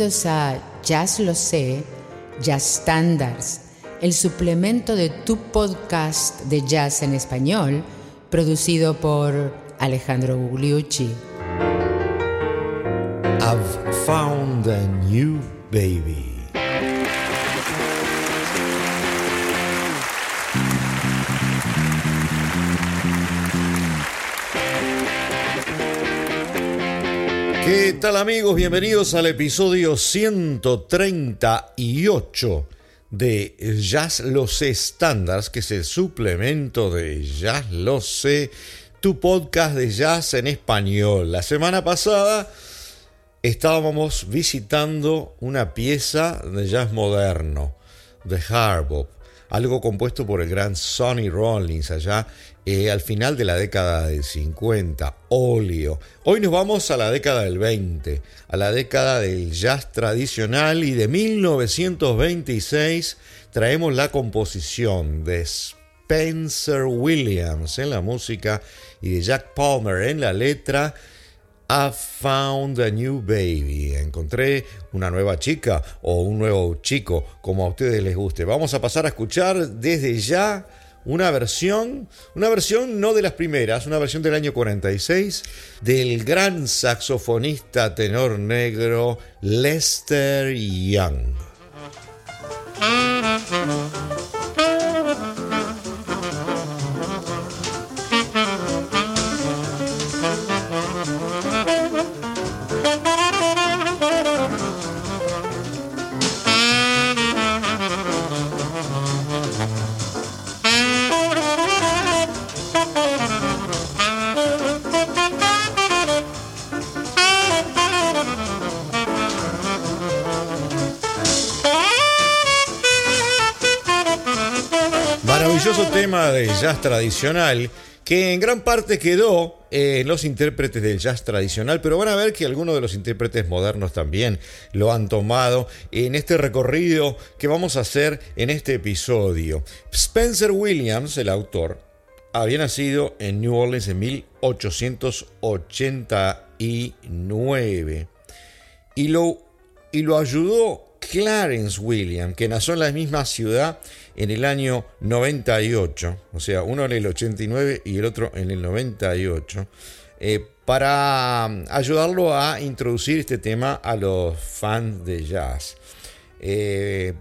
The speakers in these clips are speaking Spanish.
Bienvenidos a Jazz Lo Sé, Jazz Standards, el suplemento de tu podcast de jazz en español, producido por Alejandro Gugliucci. I've found a new baby. ¿Qué tal amigos? Bienvenidos al episodio 138 de Jazz Lo Sé Standards, que es el suplemento de Jazz Lo Sé, tu podcast de jazz en español. La semana pasada estábamos visitando una pieza de jazz moderno, de Harbop, algo compuesto por el gran Sonny Rollins allá eh, al final de la década del 50, óleo. Hoy nos vamos a la década del 20, a la década del jazz tradicional y de 1926 traemos la composición de Spencer Williams en la música y de Jack Palmer en la letra. I found a new baby. Encontré una nueva chica o un nuevo chico, como a ustedes les guste. Vamos a pasar a escuchar desde ya una versión, una versión no de las primeras, una versión del año 46 del gran saxofonista tenor negro Lester Young. Tema de jazz tradicional que en gran parte quedó en los intérpretes del jazz tradicional, pero van a ver que algunos de los intérpretes modernos también lo han tomado en este recorrido que vamos a hacer en este episodio. Spencer Williams, el autor, había nacido en New Orleans en 1889 y lo, y lo ayudó Clarence Williams, que nació en la misma ciudad en el año 98, o sea, uno en el 89 y el otro en el 98, eh, para um, ayudarlo a introducir este tema a los fans de jazz. Eh,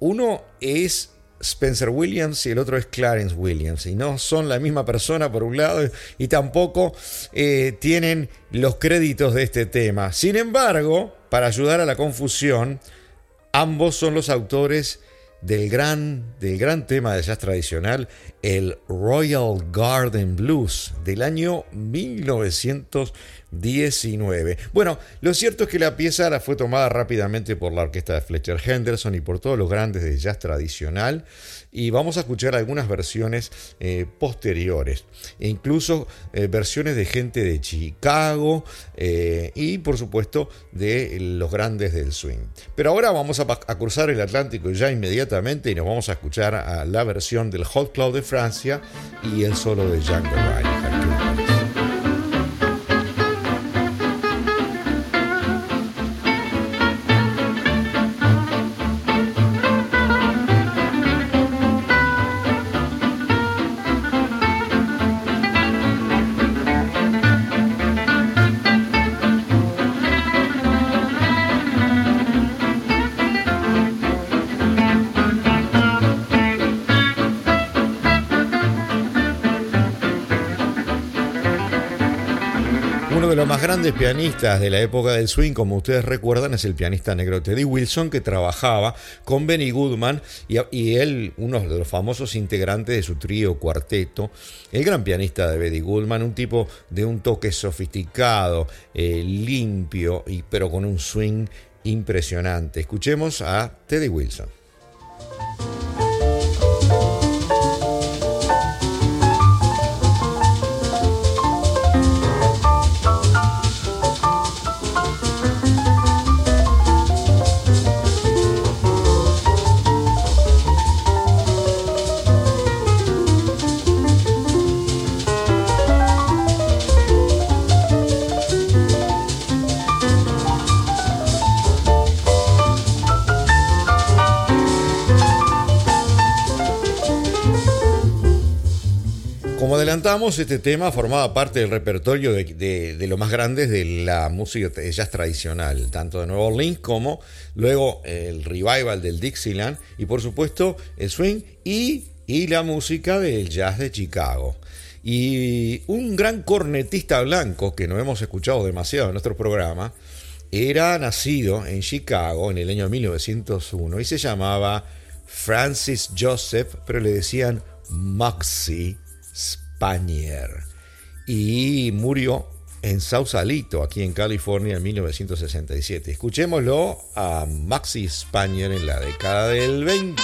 uno es Spencer Williams y el otro es Clarence Williams. Y no son la misma persona por un lado y tampoco eh, tienen los créditos de este tema. Sin embargo, para ayudar a la confusión, ambos son los autores del gran, del gran tema de jazz tradicional, el Royal Garden Blues del año 1919. Bueno, lo cierto es que la pieza la fue tomada rápidamente por la orquesta de Fletcher Henderson y por todos los grandes de jazz tradicional y vamos a escuchar algunas versiones eh, posteriores, e incluso eh, versiones de gente de Chicago eh, y por supuesto de los grandes del swing. Pero ahora vamos a, cruzar el Atlántico ya inmediatamente y nos vamos a escuchar a la versión del Hot Club de Francia y el solo de Django Reinhardt. Más grandes pianistas de la época del swing, como ustedes recuerdan, es el pianista negro Teddy Wilson, que trabajaba con Benny Goodman y, él, uno de los famosos integrantes de su trío cuarteto, el gran pianista de Benny Goodman, un tipo de un toque sofisticado, eh, limpio, y, pero con un swing impresionante. Escuchemos a Teddy Wilson. Este tema formaba parte del repertorio de, lo más grandes de la música jazz tradicional, tanto de Nueva Orleans como luego el revival del Dixieland y por supuesto el swing y, la música del jazz de Chicago. Y un gran cornetista blanco que no hemos escuchado demasiado en nuestro programa, era nacido en Chicago en el año 1901 y se llamaba Francis Joseph, pero le decían Maxi Y murió en Sausalito, aquí en California, en 1967. Escuchémoslo a Maxi Spanier en la década del 20.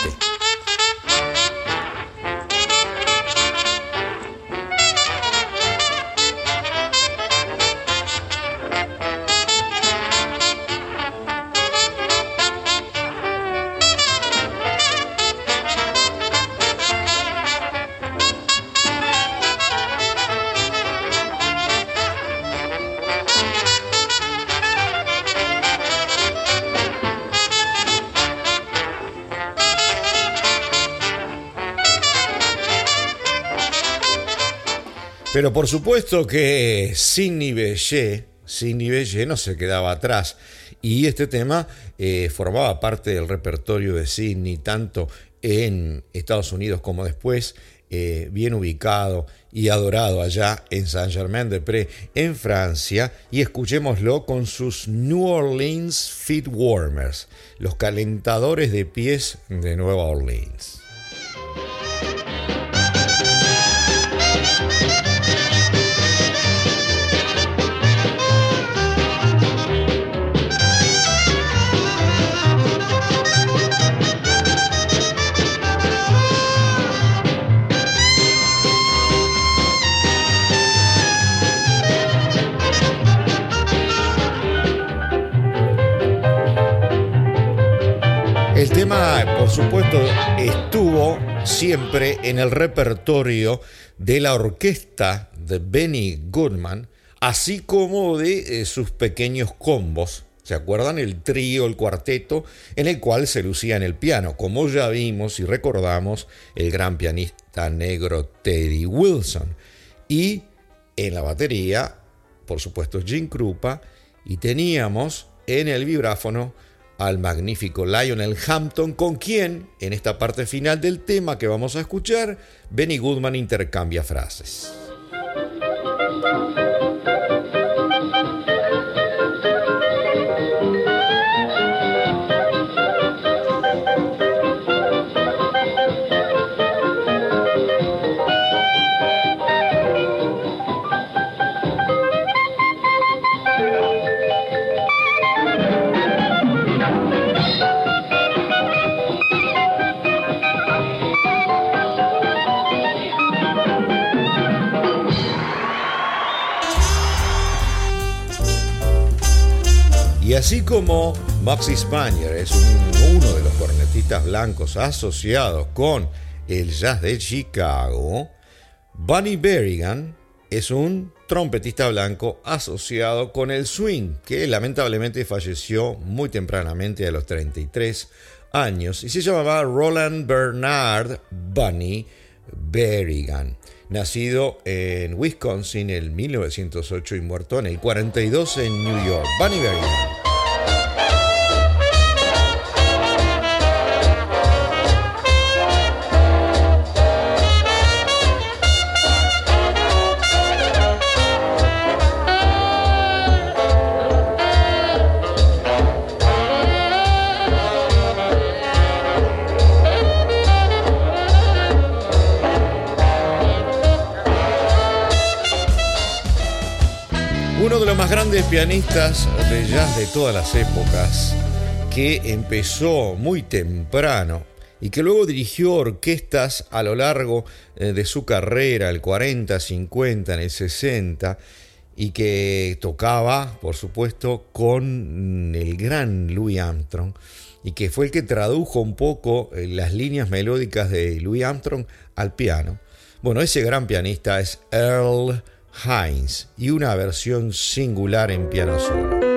Pero por supuesto que Sidney Bechet, Sidney no se quedaba atrás. Y este tema eh, formaba parte del repertorio de Sidney, tanto en Estados Unidos como después, eh, bien ubicado y adorado allá en Saint-Germain-de-Prés, en Francia. Y escuchémoslo con sus New Orleans Feet Warmers, los calentadores de pies de Nueva Orleans. Por supuesto, estuvo siempre en el repertorio de la orquesta de Benny Goodman, así como de eh, sus pequeños combos. ¿Se acuerdan? El trío, el cuarteto, en el cual se lucía en el piano, como ya vimos y recordamos el gran pianista negro Teddy Wilson. Y en la batería, por supuesto, Jim Krupa, y teníamos en el vibráfono al magnífico Lionel Hampton, con quien, en esta parte final del tema que vamos a escuchar, Benny Goodman intercambia frases. Así como Maxi Spanier es uno de los cornetistas blancos asociados con el jazz de Chicago, Bunny Berrigan es un trompetista blanco asociado con el swing, que lamentablemente falleció muy tempranamente a los 33 años y se llamaba Roland Bernard Bunny Berrigan, nacido en Wisconsin en 1908 y muerto en el 42 en New York. Bunny Berrigan. Pianistas de jazz de todas las épocas, que empezó muy temprano y que luego dirigió orquestas a lo largo eh, de su carrera, el 40, 50, en el 60, y que tocaba, por supuesto, con el gran Louis Armstrong, y que fue el que tradujo un poco eh, las líneas melódicas de Louis Armstrong al piano. Bueno, ese gran pianista es Earl Heinz y una versión singular en piano solo.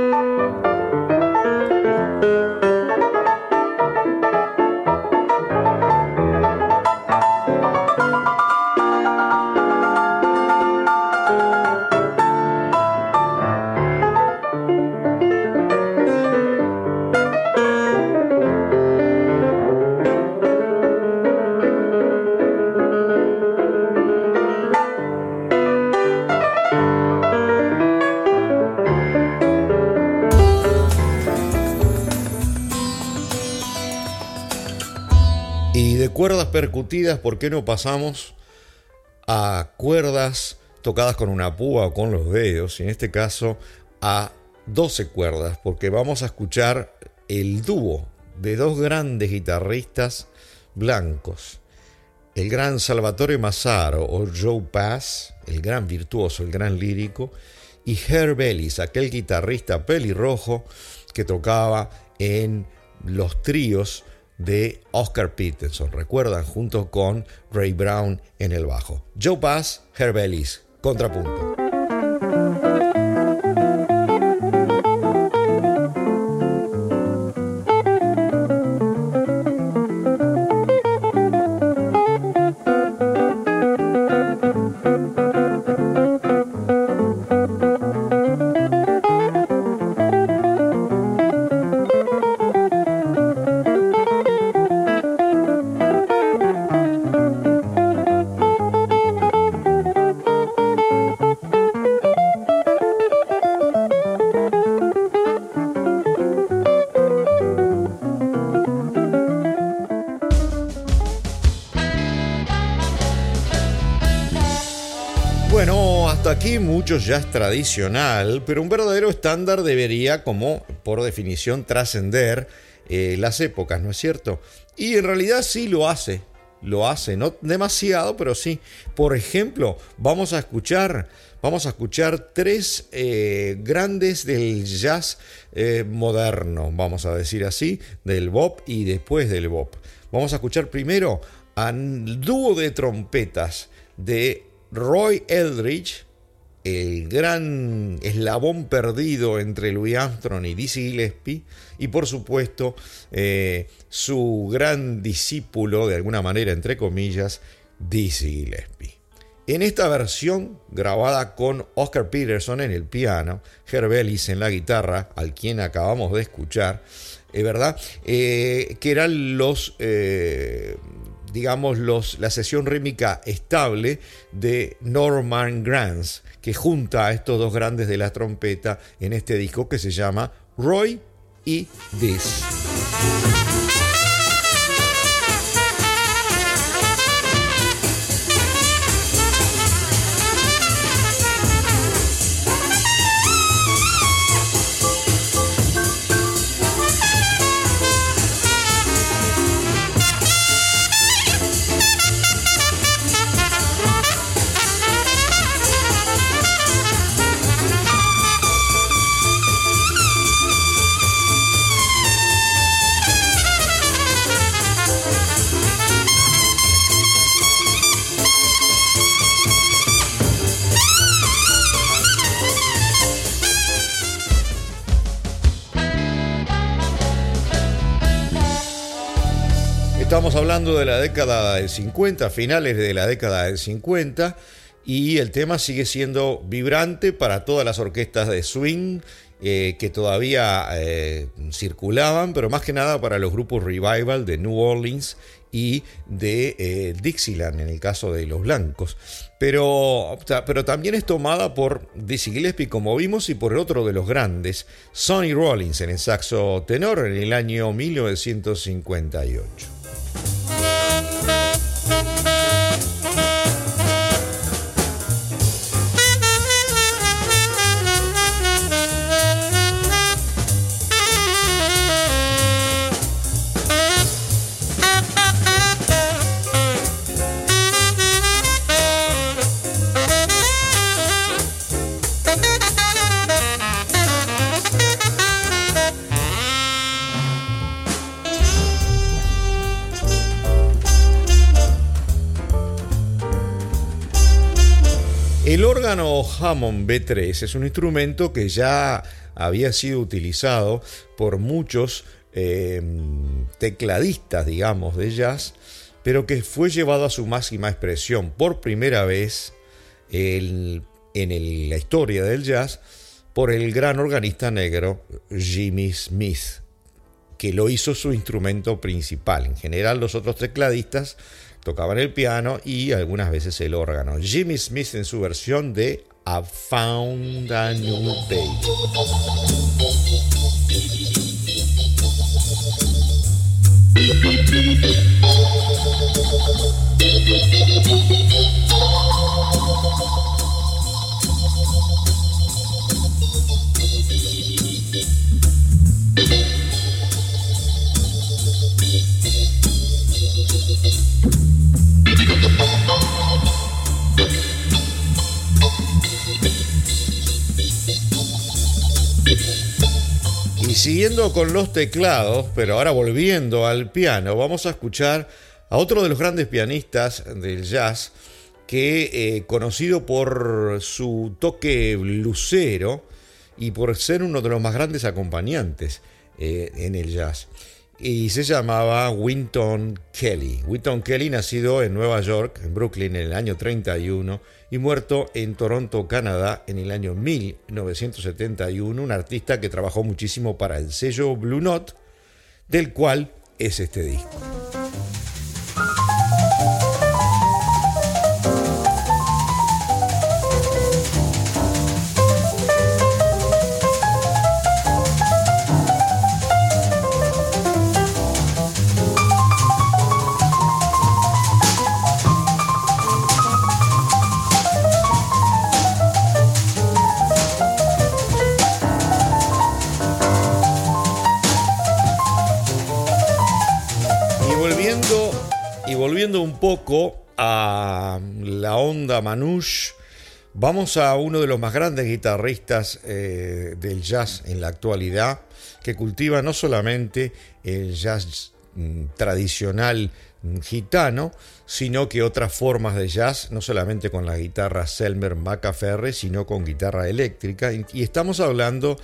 Cuerdas percutidas, ¿por qué no pasamos a cuerdas tocadas con una púa o con los dedos? Y en este caso a 12 cuerdas, porque vamos a escuchar el dúo de dos grandes guitarristas blancos. El gran Salvatore Massaro o Joe Pass, el gran virtuoso, el gran lírico, y Herb Ellis, aquel guitarrista pelirrojo que tocaba en los tríos de Oscar Peterson, recuerdan, junto con Ray Brown en el bajo. Joe Pass, Herb Ellis, contrapunto. ya es tradicional, pero un verdadero estándar debería, como por definición, trascender eh, las épocas, ¿no es cierto? Y en realidad sí lo hace, lo hace, no demasiado, pero sí. Por ejemplo, vamos a escuchar, vamos a escuchar tres eh, grandes del jazz eh, moderno, vamos a decir así, del bop y después del bop. Vamos a escuchar primero al dúo de trompetas de Roy Eldridge el gran eslabón perdido entre Louis Armstrong y Dizzy Gillespie, y por supuesto eh, su gran discípulo, de alguna manera, entre comillas, Dizzy Gillespie. En esta versión, grabada con Oscar Peterson en el piano, Herb Ellis en la guitarra, al quien acabamos de escuchar, es verdad, eh, que eran los eh, digamos, los, la sesión rítmica estable de Norman Granz, que junta a estos dos grandes de la trompeta en este disco que se llama Roy y This. De la década del 50, finales de la década del 50, y el tema sigue siendo vibrante para todas las orquestas de swing eh, que todavía eh, circulaban, pero más que nada para los grupos revival de New Orleans y de eh, Dixieland en el caso de los blancos. Pero, pero también es tomada por Dizzy Gillespie, como vimos, y por otro de los grandes, Sonny Rollins en el saxo tenor en el año 1958. Órgano Hammond B3 es un instrumento que ya había sido utilizado por muchos em, tecladistas, digamos, de jazz, pero que fue llevado a su máxima expresión por primera vez en, la historia del jazz por el gran organista negro Jimmy Smith, que lo hizo su instrumento principal. En general los otros tecladistas tocaban el piano y algunas veces el órgano. Jimmy Smith en su versión de I Found a New Baby. Siguiendo con los teclados, pero ahora volviendo al piano, vamos a escuchar a otro de los grandes pianistas del jazz, que eh, conocido por su toque lucero y por ser uno de los más grandes acompañantes eh, en el jazz. Y se llamaba Winton Kelly. Winton Kelly, nacido en Nueva York, en Brooklyn, en el año 31 y muerto en Toronto, Canadá, en el año 1971, un artista que trabajó muchísimo para el sello Blue Note, del cual es este disco. Manouche, vamos a uno de los más grandes guitarristas eh, del jazz en la actualidad, que cultiva no solamente el jazz mm, tradicional mm, gitano, sino que otras formas de jazz, no solamente con la guitarra Selmer Macaferre, sino con guitarra eléctrica. Y estamos hablando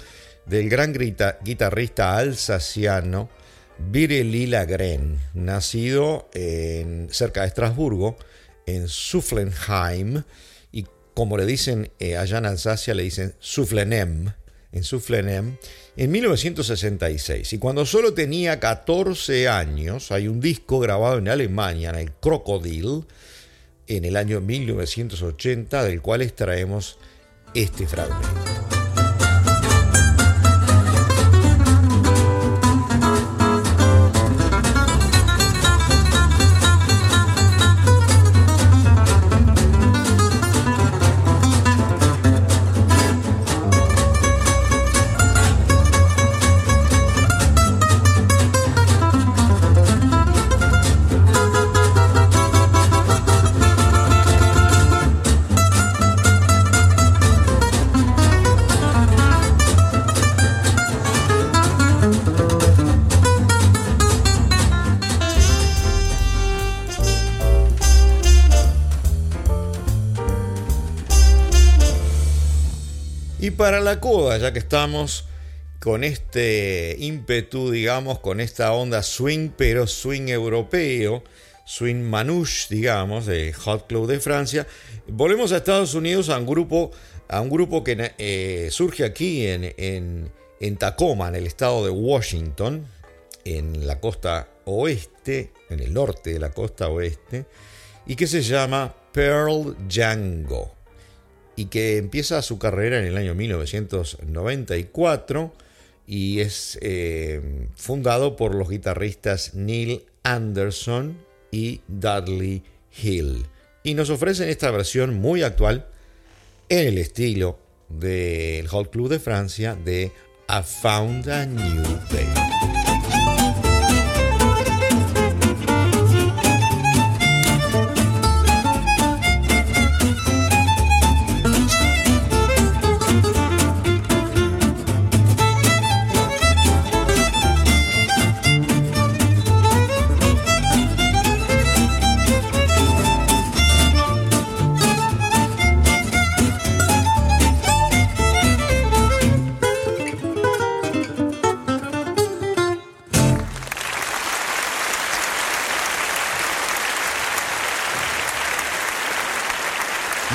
del gran guitarrista alsaciano Bireli Lagren, nacido en, cerca de Estrasburgo, en Sufflenheim, y como le dicen eh, allá en Alsacia, le dicen Sufflenem, en Sufflenem, en 1966. Y cuando solo tenía 14 años, hay un disco grabado en Alemania, en el Crocodile, en el año 1980, del cual extraemos este fragmento. Para la coda, ya que estamos con este ímpetu, digamos, con esta onda swing, pero swing europeo, swing manouche, digamos, de Hot Club de Francia. Volvemos a Estados Unidos a un grupo, a un grupo que eh, surge aquí en, en, en Tacoma, en el estado de Washington, en la costa oeste, en el norte de la costa oeste, y que se llama Pearl Django y que empieza su carrera en el año 1994 y es eh, fundado por los guitarristas Neil Anderson y Dudley Hill. Y nos ofrecen esta versión muy actual en el estilo del Hot Club de Francia de I Found a New Day.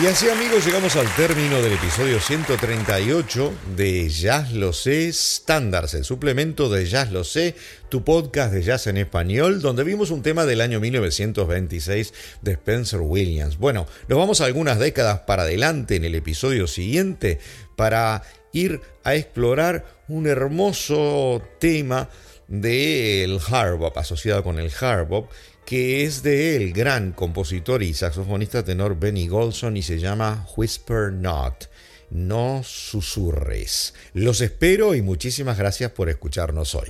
Y así amigos llegamos al término del episodio 138 de Jazz Lo Sé Standards, el suplemento de Jazz Lo Sé, tu podcast de jazz en español, donde vimos un tema del año 1926 de Spencer Williams. Bueno, nos vamos algunas décadas para adelante en el episodio siguiente para ir a explorar un hermoso tema del hard bop, asociado con el hard que es de el gran compositor y saxofonista tenor Benny Golson y se llama Whisper Not. No susurres. Los espero y muchísimas gracias por escucharnos hoy.